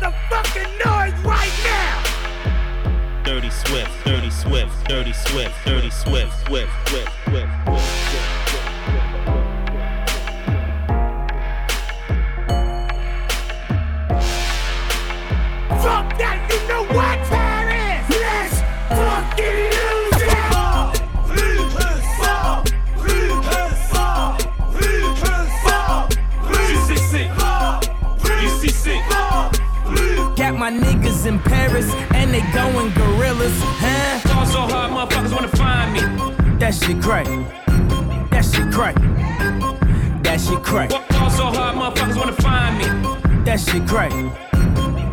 motherfucking noise right now. Dirty Swift, Dirty Swift, Dirty Swift, Dirty Swift, Swift, Swift, Swift. swift. That shit crack. That shit crack. That shit crack. Fall so hard, motherfuckers wanna find me. That shit crack.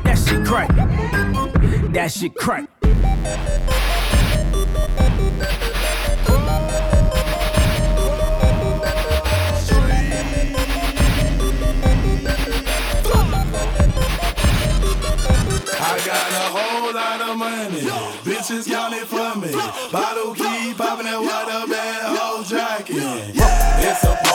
That shit crack. That shit crack. I got a whole lot of money. Bitches count it for me. Bottle keep popping that water bad whole jacket. Yeah, it's a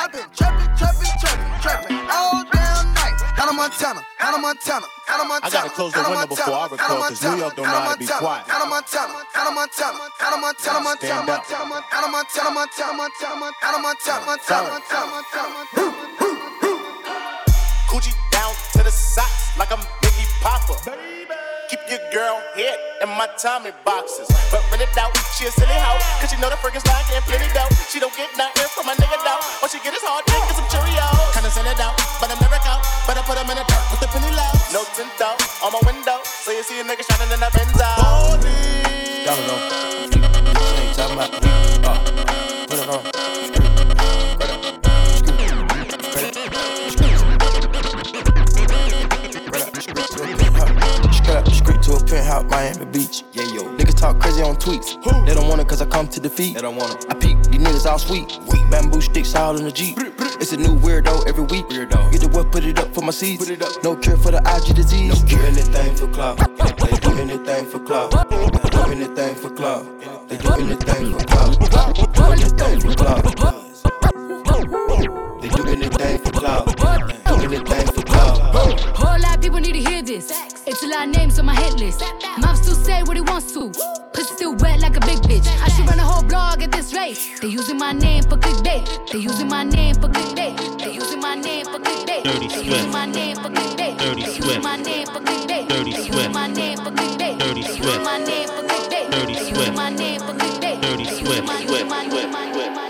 I've been trapping, trapping, trapping, trapping all damn night. Hannah Montana, Hannah Montana, Hannah Montana. I gotta close the window before I record, 'cause New York don't know how to be quiet. Hannah Montana, Hannah Montana, Hannah Montana, Montana. Montana, Montana, Montana, Montana, Montana, Hannah Montana, Montana, Montana, Montana. Coochie down to the socks like I'm Biggie Popper. Keep your girl head in my Tommy boxes. But rent it out, she a silly hoe. Cause she know the freaking stock and plenty dough. She don't get nothing from my nigga though. All she get is hard dick and some Cheerios. Kinda send it out, but I'm never out. But I put them in the dirt with the penny low. No tint out on my window. So you see a nigga shining in the Benzo. Y'all know. Talking about me. Uh, put it on. To a penthouse, Miami Beach. Yeah, yo. Niggas talk crazy on tweets. They don't want it cause I come to defeat. They don't want it. I peek, these niggas all sweet. Bamboo sticks all in the Jeep. It's a new weirdo every week. Weirdo. Get the what, put it up for my seeds. Put it up. No cure for the IG disease. No cure. anything for clout. They do anything for clout. They do anything for clout. They do anything for clout. Do anything for clout. They do anything for clout. Do anything for clout. Whole lot of people need to hear this. It's a lot of names on my hit list. Mom still say what he wants to. Pussy still wet like a big bitch. I should run a whole blog at this rate. They using my name for clickbait. They using my name for clickbait. They using my name for clickbait. Dirty They Swift. using my name for clickbait. Dirty They Swift. using my name for clickbait. Dirty They Swift. using my name for clickbait. Dirty They Swift. using my name for clickbait. Dirty They Swift. using my name for clickbait. Dirty They Swift, my Swift,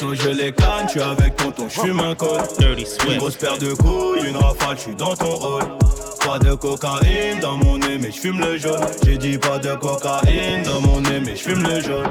Je les canne, tu avec tonton, j'fume un col. Une grosse paire de couilles, une rafale, j'suis dans ton rôle. Pas de cocaïne dans mon nez, mais j'fume le jaune. J'ai dit pas de cocaïne dans mon nez, mais j'fume le jaune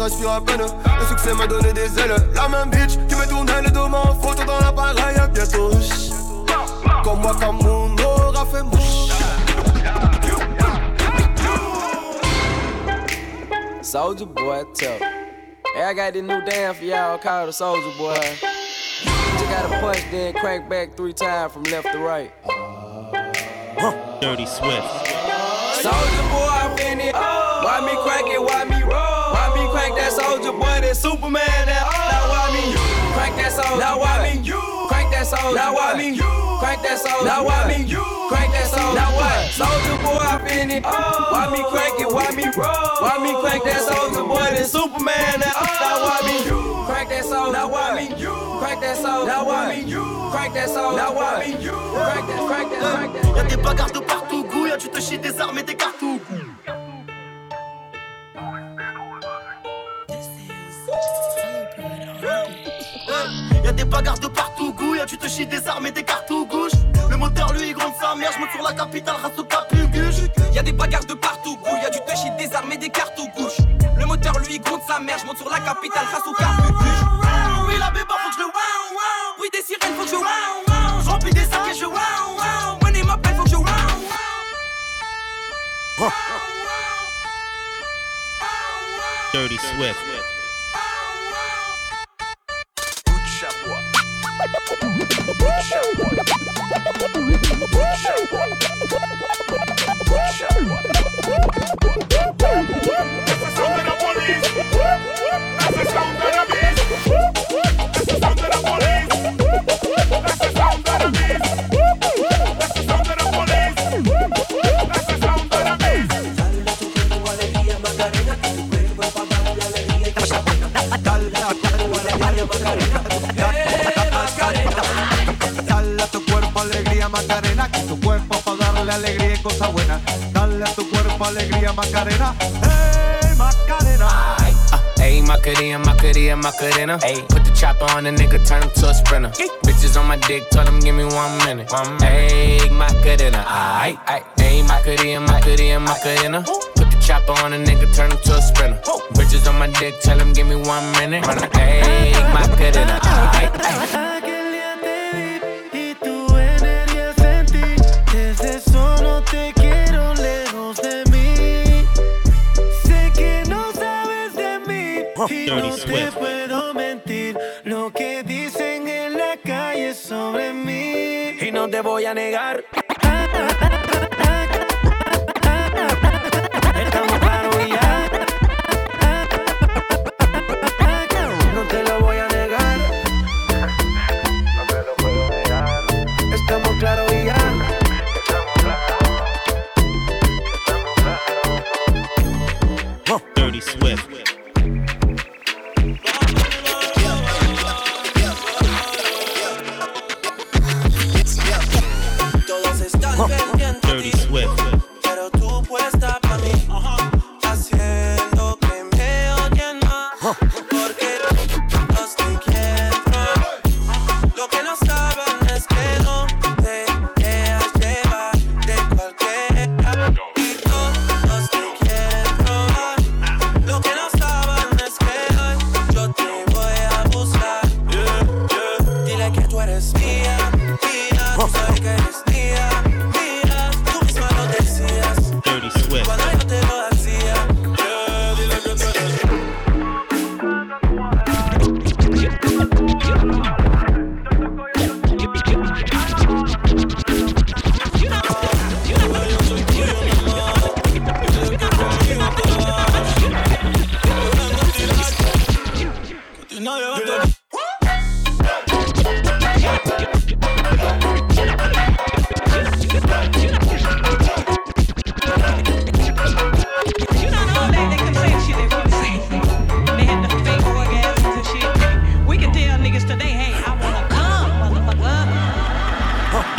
yeah. Dans le vide, tu respires à peine. Le succès m'a donné des ailes. La même bitch qui me tournait le dos en photo dans l'appareil. Bientôt, comme moi, comme mon aura fait mouche. Soldier boy, tough. Hey, I got this new dance for y'all called the Soldier Boy. Just gotta punch, then crank back three times from left to right. Dirty Swift. Soldier boy, I'm in it. Why me crank it? Why me soldier boy? That Superman? That now why me crank that soldier? Now why me crank that soldier? Now why me crank that soldier? Now why me crank that soldier? Now what? Soldier boy, I'm in it. Why me crank it? Why me roll? Why me crank that soldier boy? That Superman? That now why me crank that soldier? Now why me crank that soldier? Now why me crank that soldier? Now why me crank that? Crank that? Crank that? Y'a des bagarres de partout, gouille, tu te chies des armes et des cartouches. Des bagarres de partout, gouille, tu te chies des armes et des cartouches gauche. Le moteur lui il gronde sa mère, je monte sur la capitale, race au capuguche. Y'a des bagarres de partout, gouille, du touch et des armes et des aux gauche. Le moteur lui gronde sa mère, je monte sur la capitale grâce au. Oui, la béba, faut que je wow, wow. Oui, des sirènes, faut que je wow, wow. Je remplis des sacs et je wow, wow. Money m'appelle, faut que je wow, wow. Dirty Swift. Macarena, que tu cuerpo para darle alegría y cosa buena. Dale a tu cuerpo alegría Macarena, hey Macarena. Ayy, Macarena, Macarena, Macarena. Ayy, put the chopper on the nigga, turn him to a sprinter. Bitches on my dick, tell him give me one minute. Ayy, Macarena, aight, aight. Ayy, Macarena, Macarena, Macarena. Put the chopper on the nigga, turn him to a sprinter. Bitches on my dick, tell him give me one minute. Ayy, Macarena, aight, aight. Y no te puedo mentir. Lo que dicen en la calle sobre mí y no te voy a negar.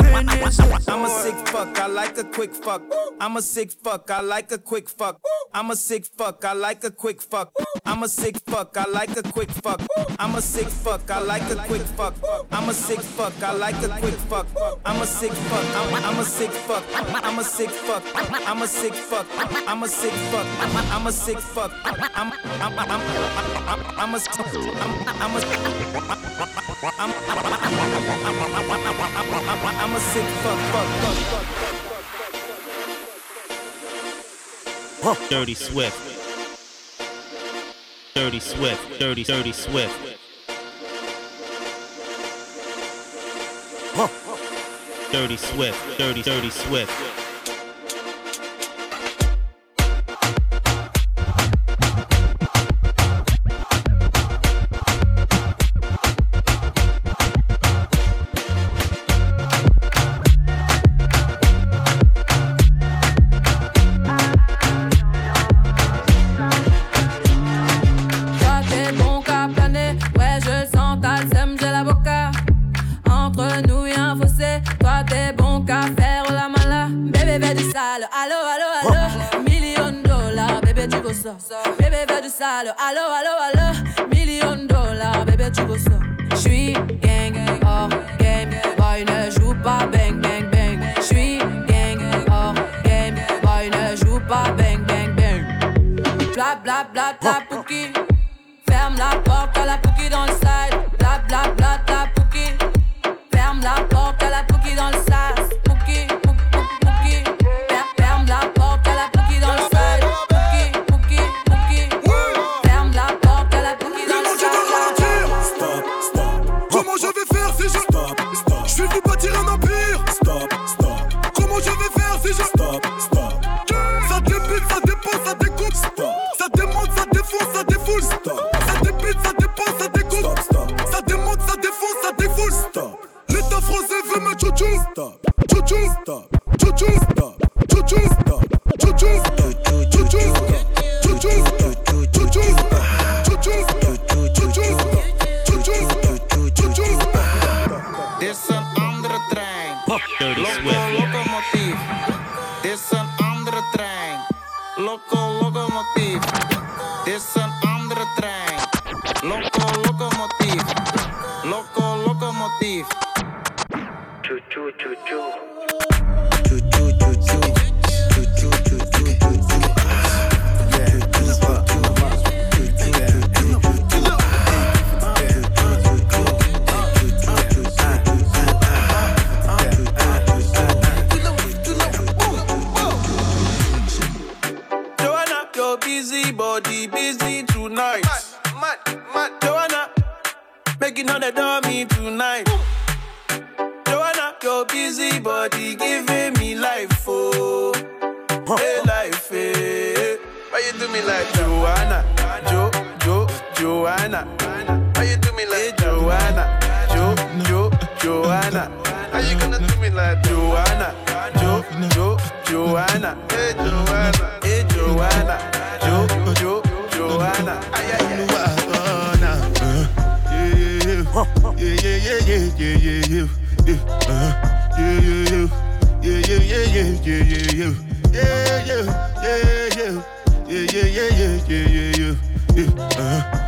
I'm a sick fuck, I like a quick fuck. I'm a sick fuck, I like a quick fuck. I'm a sick fuck, I like a quick fuck. I'm a sick fuck, I like a quick fuck. I'm a sick fuck, I like a quick fuck. I'm a sick fuck, I like a quick fuck. I'm a sick fuck, I'm, I'm a sick fuck. I'm a sick fuck. I'm a sick fuck. I'm a sick fuck. I'm a sick fuck. I'm I'm I'm I'm I'm a I'm I'm a I'm I'm a sick fuck fuck fuck fuck. Dirty Swift. Dirty Swift. Dirty, dirty Swift. Dirty Swift. Dirty, dirty Swift. Pas bang bang bang. Bla bla bla bla pouki. Ferme la porte à la pouki dans le side. Bla bla bla bla trein. Dirty Swift. locomotief. Dit is een andere trein. Loco, Joanna? Why you do me like Joanna, Jo, Jo, Joanna? How you gonna do me like Joanna, Jo, Jo, Joanna? Hey Joanna, hey Joanna, Jo, Jo, Joanna? Ay ay ay. Yeah, yeah, yeah, yeah, yeah, yeah, yeah, yeah. Uh-huh. Yeah, yeah, yeah. Yeah, yeah, yeah, yeah, yeah, yeah, yeah. Yeah, yeah, yeah, yeah. Yeah, yeah, yeah, yeah, yeah, yeah, yeah. Yeah, uh-huh. Yeah, yeah,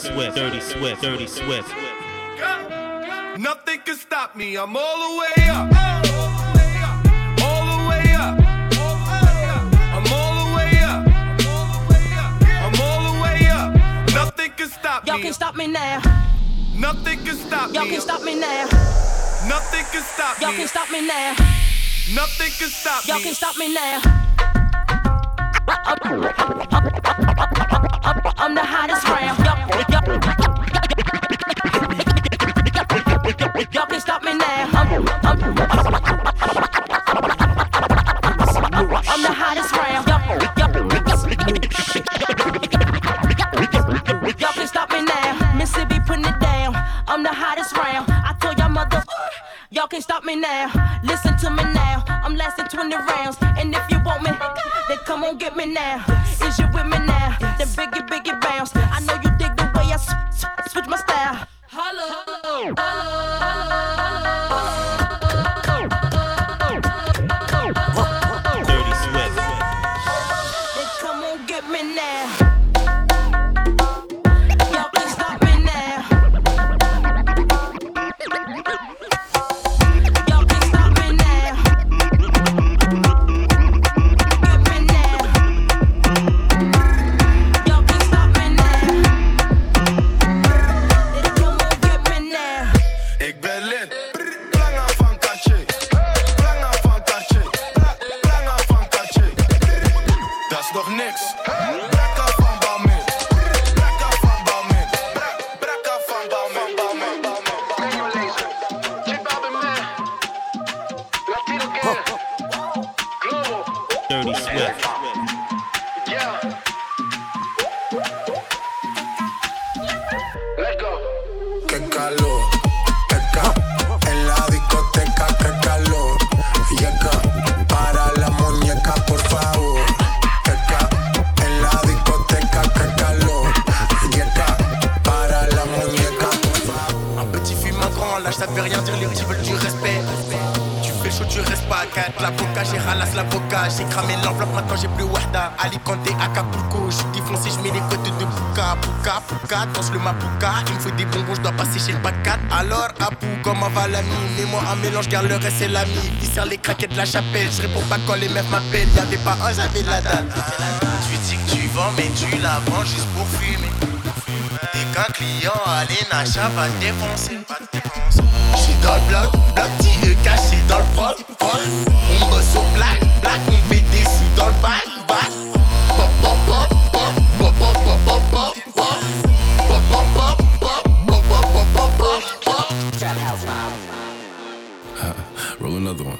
Swift, Dirty Swift, Dirty Swift. Nothing can stop me. I'm all the way up. All the way up. I'm all the way up. I'm all the way up. Nothing can stop me. Y'all can stop me now. Nothing can stop me. Y'all me. can stop me now. Nothing can stop me. Y'all can stop me now. Nothing can stop me. Y'all me. can stop me now. I'm the hottest round. Y'all, can stop me now. I'm, the hottest round. Y'all, y'all can stop me now. Mississippi putting it down. I'm the hottest round. I told y'all mother. Y'all can stop me now. Listen to me now. I'm lasting 20 rounds. And if you want me, then come on get me now. Is you with me now? Then biggie, biggie bounce. I know you Oh. 4. La coca, j'ai ralasse l'avocat. J'ai cramé l'enveloppe, maintenant j'ai plus Wahda. Alicante, Acapulco, j'suis défoncé, j'mets les côtes de Puka. Puka, Puka, danse le Mapuka. Il me faut des bonbons, j'dois passer chez le 4. Alors, Apu, comment va l'ami? Mets-moi un mélange, garde le reste, c'est l'ami. Il sert les craquettes de la chapelle. J'réponds pas quand les meufs m'appellent. Y'avait pas un, j'avais la dalle. Tu dis que tu vends, mais tu la vends juste pour fumer. Dès qu'un client a les nachas, va te défoncer. J'suis dans le bloc, bloc caché dans le prod. On bosse au black, black, on fait des sous dans le bac, bac. Pop, pop, pop, pop, pop, pop, pop, pop, pop, pop. Pop, pop, pop, pop, pop, pop, pop, pop, pop, pop. Roll another one.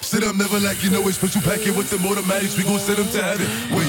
Sit up, never like you know it's special packet with them automatics. We gon' send them to heaven. Wait,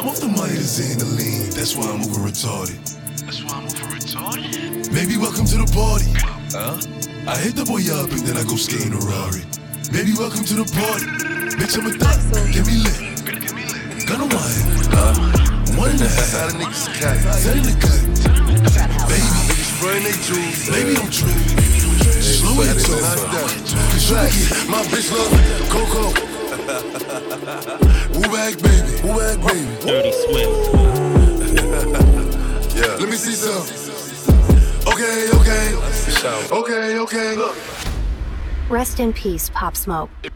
I'm off the money to Xandaline. That's why I'm over retarded. That's why I'm over retarded. Baby, welcome to the party. Huh? I hit the boy up and then I go skating a Rari. Baby, welcome to the party. Bitch, I'm a thot. Get me lit. Gun on my head. Huh? One and a half. Set in the cut. Baby, spraying they jewels. Baby, don't trip. Slow it down. Cause you get my bitch love Coco. Woo back, baby. Woo back, baby. Dirty Swift. yeah. Let me see some. Okay, okay. Okay, okay. Look. Rest in peace, Pop Smoke. Dirty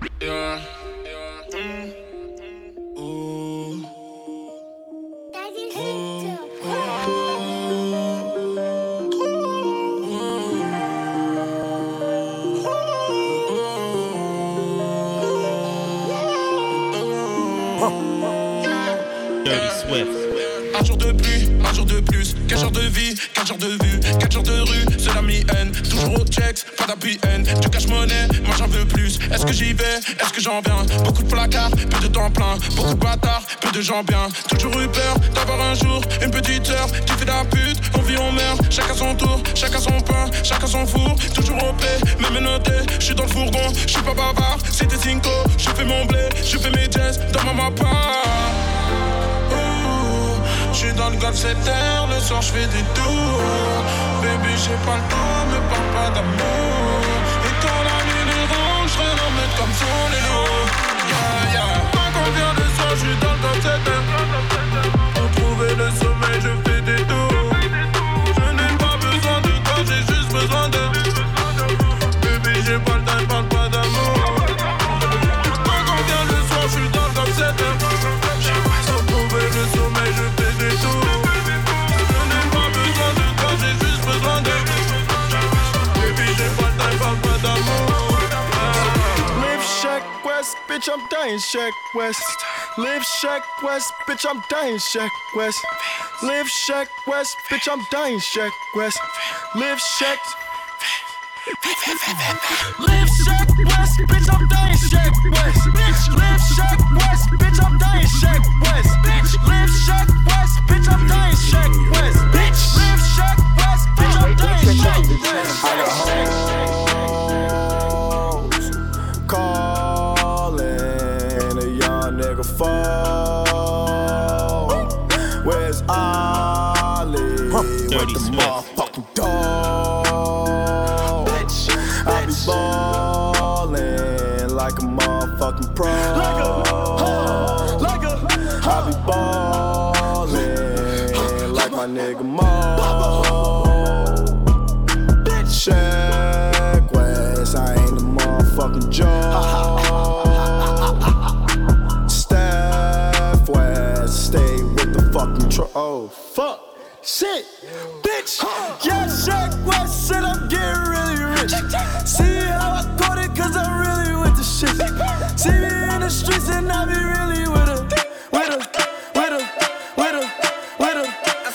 Swift. Un jour de pluie, un jour de plus. 4 jours de vie, 4 jours de vue. 4 jours de rue, c'est la mi-haine. Toujours au checks, pas d'appui haine. Tu caches monnaie, moi j'en veux plus. Est-ce que j'y vais, est-ce que j'en viens? Beaucoup de placards, peu de temps plein. Beaucoup de bâtards, peu de gens bien. Toujours eu peur d'avoir un jour une petite heure fait de la pute. On vit, on meurt, chacun son tour, chacun son pain, chacun son four. Toujours au paix, même noté. Je suis dans le fourgon, je suis pas bavard. C'était Cinco, je fais mon blé, je fais mes jazz dans ma mappa. Suis dans le golf 7 heures, le soir je fais des tours. Baby, j'ai pas le temps, me parle pas d'amour. Et quand la nuit les range, je remettre comme son les loups. Dying Shack West. Live Shack West, bitch, I'm dying Shack West. Live Shack West, bitch, I'm dying Shack West. Live Shack. Live Shack West, bitch, I'm dying Shack West. Bitch, live Shack West, bitch, I'm dying Shack West. Bitch, live Shack West, bitch, I'm dying Shack West. Bitch, live Shack West, bitch, I'm dying Shack West.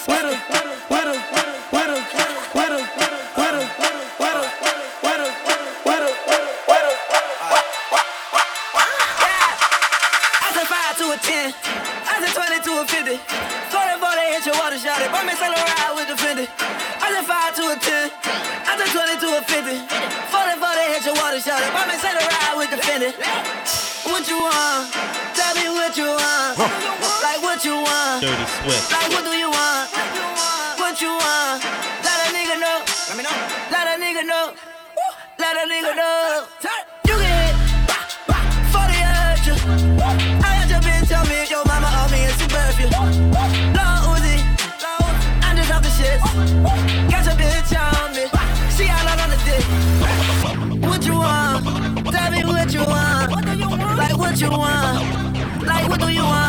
with a want. Dirty Swift. Like what do you want? What you want? Let a nigga know. Let me know. Let a nigga know. Let a nigga know. You can hit for the urge. I got your bitch tell me your mama owe me in suburbia. Lord Uzi, I'm just off the shit. Got your bitch on me. She all out on the dick. What you want? Tell me what you want. Like what you want? Like what do you want?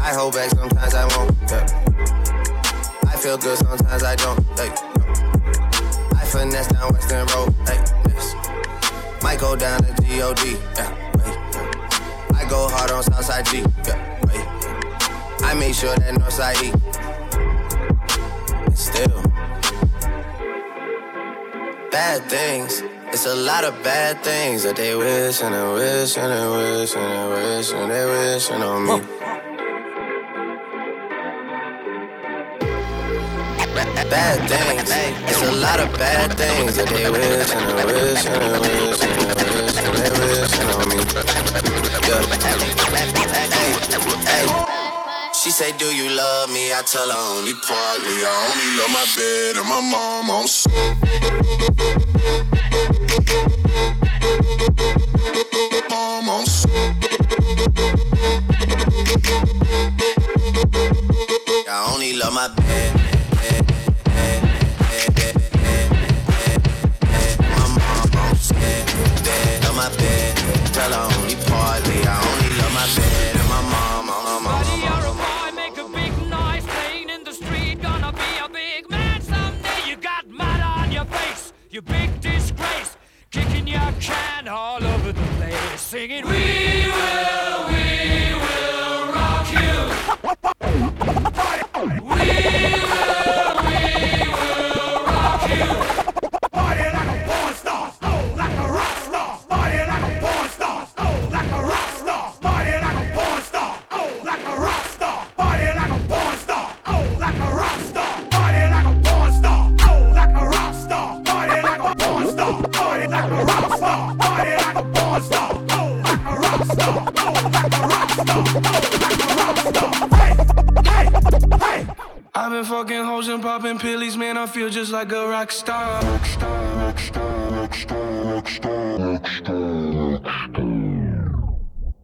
I hold back, sometimes I won't. Yeah. I feel good, sometimes I don't. Like, finesse down Weston Road. Hey, yes. Might go down to G-O-D. Yeah, wait. I go hard on Southside G. Yeah, wait. I make sure that Northside E. Still. Bad things. It's a lot of bad things that they wish and they wish and they wish and they wish and they wishing on me. Bad things. It's a lot of bad things that they wish and they wish and they wish and they wish and they wishing on me. Yeah. She say, Do you love me? I tell her only partly. I only love my bed and my mom on. Mom on. I place,